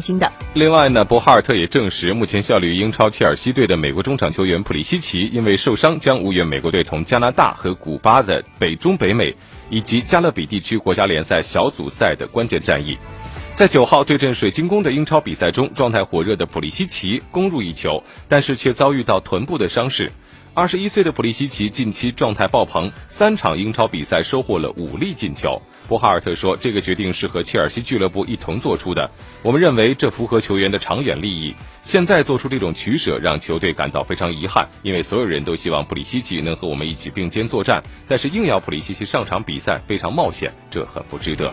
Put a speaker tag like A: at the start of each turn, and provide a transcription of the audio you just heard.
A: 新的。
B: 另外呢，博哈尔特也证实，目前效力于英超切尔西队的美国中场球员普利西奇因为受伤，将无缘美国队同加拿大和古巴的北中北美以及加勒比地区国家联赛小组赛的关键战役。在九号对阵水晶宫的英超比赛中，状态火热的普利西奇攻入一球，但是却遭遇到臀部的伤势。二十一岁的普利西奇近期状态爆棚，三场英超比赛收获了五粒进球。博哈尔特说：“这个决定是和切尔西俱乐部一同做出的，我们认为这符合球员的长远利益。现在做出这种取舍，让球队感到非常遗憾，因为所有人都希望普利西奇能和我们一起并肩作战，但是硬要普利西奇上场比赛非常冒险，这很不值得。”